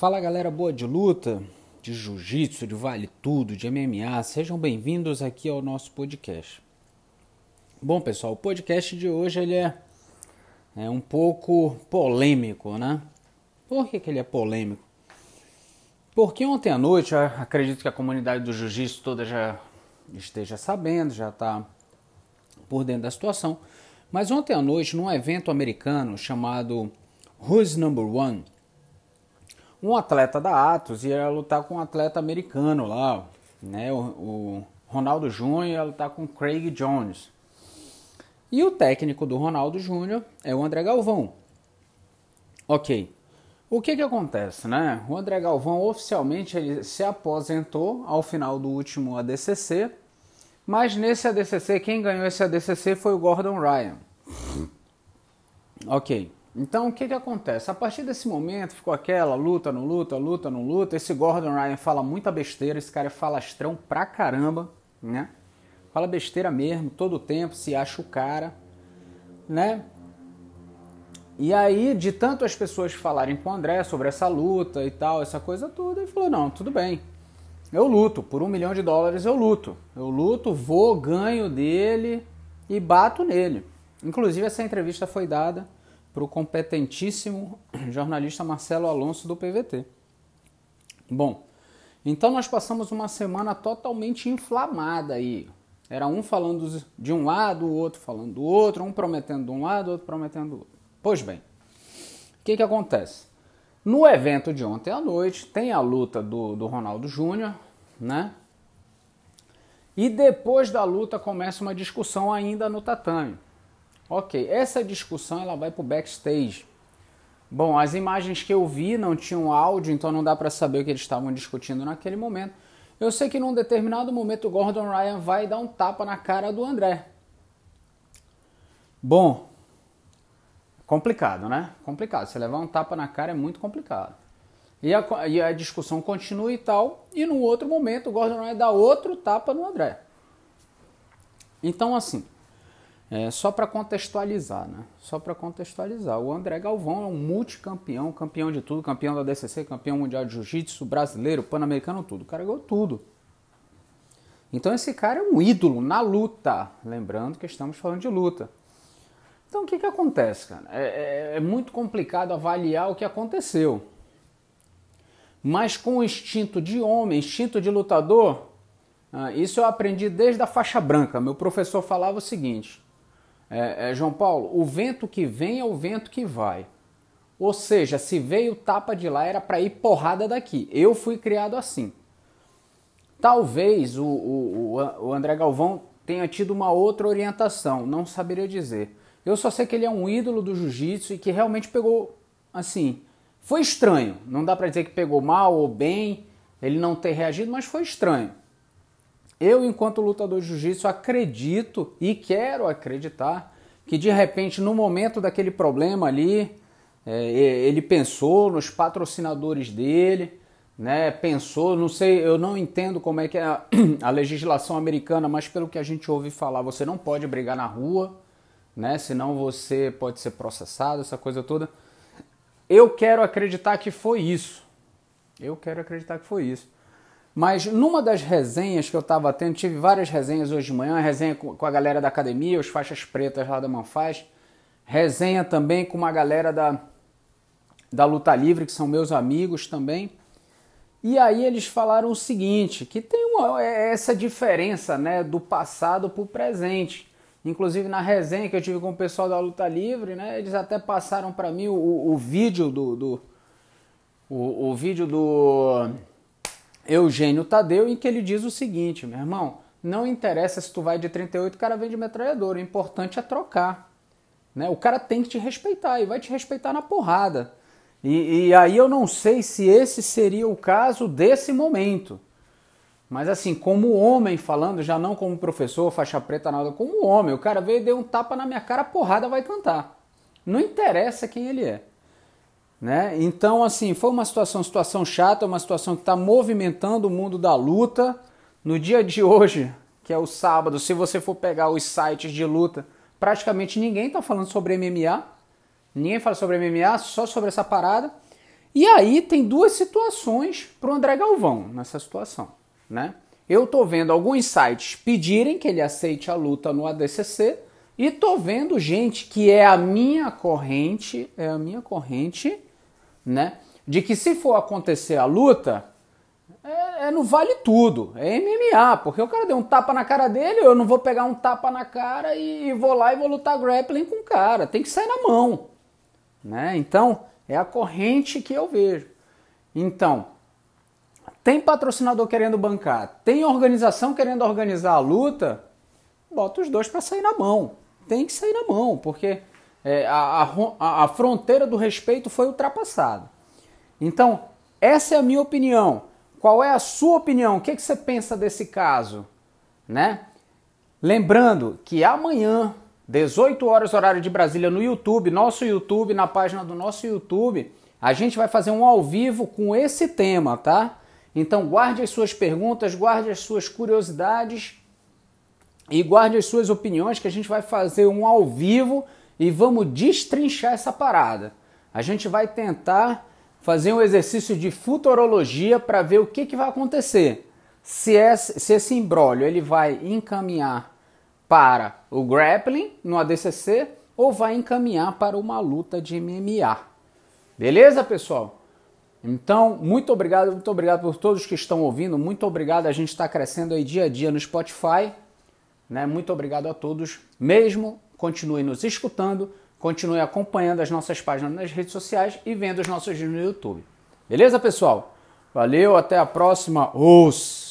Fala galera boa de luta, de jiu-jitsu, de vale tudo, de MMA, sejam bem-vindos aqui ao nosso podcast. Bom pessoal, o podcast de hoje ele é, é um pouco polêmico, né? Por que, que ele é polêmico? Porque ontem à noite, acredito que a comunidade do jiu-jitsu toda já esteja sabendo, já está por dentro da situação, mas ontem à noite, num evento americano chamado Who's Number One, um atleta da Atos ia lutar com um atleta americano lá, né? O, o Ronaldo Júnior ia lutar com Craig Jones. E o técnico do Ronaldo Júnior é o André Galvão. Ok. O que que acontece, né? O André Galvão oficialmente ele se aposentou ao final do último ADCC, mas nesse ADCC quem ganhou esse ADCC foi o Gordon Ryan. Ok. Então o que, que acontece? A partir desse momento ficou aquela luta, não luta, luta, não luta. Esse Gordon Ryan fala muita besteira, esse cara é falastrão pra caramba, né? Fala besteira mesmo, todo o tempo, se acha o cara, né? E aí, de tanto as pessoas falarem com o André sobre essa luta e tal, essa coisa toda, ele falou: não, tudo bem. Eu luto, por um milhão de dólares eu luto. Eu luto, vou, ganho dele e bato nele. Inclusive, essa entrevista foi dada para o competentíssimo jornalista Marcelo Alonso do PVT. Bom, então nós passamos uma semana totalmente inflamada aí. Era um falando de um lado, o outro falando do outro, um prometendo de um lado, outro prometendo do outro. Pois bem, o que, que acontece? No evento de ontem à noite, tem a luta do, do Ronaldo Júnior, né? E depois da luta começa uma discussão ainda no tatame. Ok, essa discussão ela vai para o backstage. Bom, as imagens que eu vi não tinham áudio, então não dá para saber o que eles estavam discutindo naquele momento. Eu sei que num determinado momento o Gordon Ryan vai dar um tapa na cara do André. Bom, complicado, né? Complicado. Você levar um tapa na cara é muito complicado. E a, e a discussão continua e tal. E no outro momento o Gordon Ryan dá outro tapa no André. Então, assim, é, só para contextualizar, né? Só para contextualizar. O André Galvão é um multicampeão, campeão de tudo, campeão da DCC, campeão mundial de jiu-jitsu, brasileiro, pan-americano, tudo. O cara ganhou tudo. Então esse cara é um ídolo na luta. Lembrando que estamos falando de luta. Então o que, que acontece, cara? É, é, é muito complicado avaliar o que aconteceu. Mas com o instinto de homem, instinto de lutador, ah, isso eu aprendi desde a faixa branca. Meu professor falava o seguinte: é, é, João Paulo, o vento que vem é o vento que vai. Ou seja, se veio tapa de lá era para ir porrada daqui. Eu fui criado assim. Talvez o, o, o André Galvão tenha tido uma outra orientação, não saberia dizer. Eu só sei que ele é um ídolo do jiu-jitsu e que realmente pegou, assim, foi estranho. Não dá para dizer que pegou mal ou bem, ele não ter reagido, mas foi estranho. Eu, enquanto lutador de jiu-jitsu, acredito e quero acreditar que de repente, no momento daquele problema ali, é, ele pensou nos patrocinadores dele, né? Pensou, não sei, eu não entendo como é que é a, a legislação americana, mas pelo que a gente ouve falar, você não pode brigar na rua, né? Senão você pode ser processado, essa coisa toda. Eu quero acreditar que foi isso. Eu quero acreditar que foi isso. Mas numa das resenhas que eu estava tendo, tive várias resenhas hoje de manhã, resenha com a galera da academia, os faixas pretas lá da Manfaz, resenha também com uma galera da, da Luta Livre, que são meus amigos também. E aí eles falaram o seguinte, que tem uma, é essa diferença né, do passado para o presente. Inclusive na resenha que eu tive com o pessoal da Luta Livre, né, eles até passaram para mim o, o, o, vídeo do, do o, o vídeo do Eugênio Tadeu, em que ele diz o seguinte, meu irmão, não interessa se tu vai de 38, o cara vem de metralhadora, o importante é trocar. Né? O cara tem que te respeitar e vai te respeitar na porrada. E, e aí eu não sei se esse seria o caso desse momento. Mas assim, como homem falando, já não como professor, faixa preta, nada, como homem, o cara veio e deu um tapa na minha cara, porrada vai cantar. Não interessa quem ele é. Né? Então, assim, foi uma situação, situação chata, uma situação que está movimentando o mundo da luta. No dia de hoje, que é o sábado, se você for pegar os sites de luta, praticamente ninguém está falando sobre MMA. Ninguém fala sobre MMA, só sobre essa parada. E aí tem duas situações para o André Galvão nessa situação, né? Eu tô vendo alguns sites pedirem que ele aceite a luta no ADCC e tô vendo gente que é a minha corrente, é a minha corrente, né? De que se for acontecer a luta, é, é no vale tudo, é MMA, porque o cara deu um tapa na cara dele, eu não vou pegar um tapa na cara e vou lá e vou lutar grappling com o cara, tem que sair na mão, né? Então, é a corrente que eu vejo. Então, tem patrocinador querendo bancar, tem organização querendo organizar a luta, bota os dois para sair na mão. Tem que sair na mão, porque é, a, a, a fronteira do respeito foi ultrapassada. Então, essa é a minha opinião. Qual é a sua opinião? O que, que você pensa desse caso? Né? Lembrando que amanhã, 18 horas horário de Brasília no YouTube, nosso YouTube, na página do nosso YouTube, a gente vai fazer um ao vivo com esse tema, tá? Então guarde as suas perguntas, guarde as suas curiosidades e guarde as suas opiniões que a gente vai fazer um ao vivo e vamos destrinchar essa parada. A gente vai tentar fazer um exercício de futurologia para ver o que, que vai acontecer. Se esse, se esse ele vai encaminhar para o grappling no ADCC ou vai encaminhar para uma luta de MMA. Beleza, pessoal? Então, muito obrigado, muito obrigado por todos que estão ouvindo, muito obrigado, a gente está crescendo aí dia a dia no Spotify, né? Muito obrigado a todos, mesmo, continue nos escutando, Continue acompanhando as nossas páginas nas redes sociais e vendo os nossos vídeos no YouTube. Beleza, pessoal? Valeu, até a próxima. Os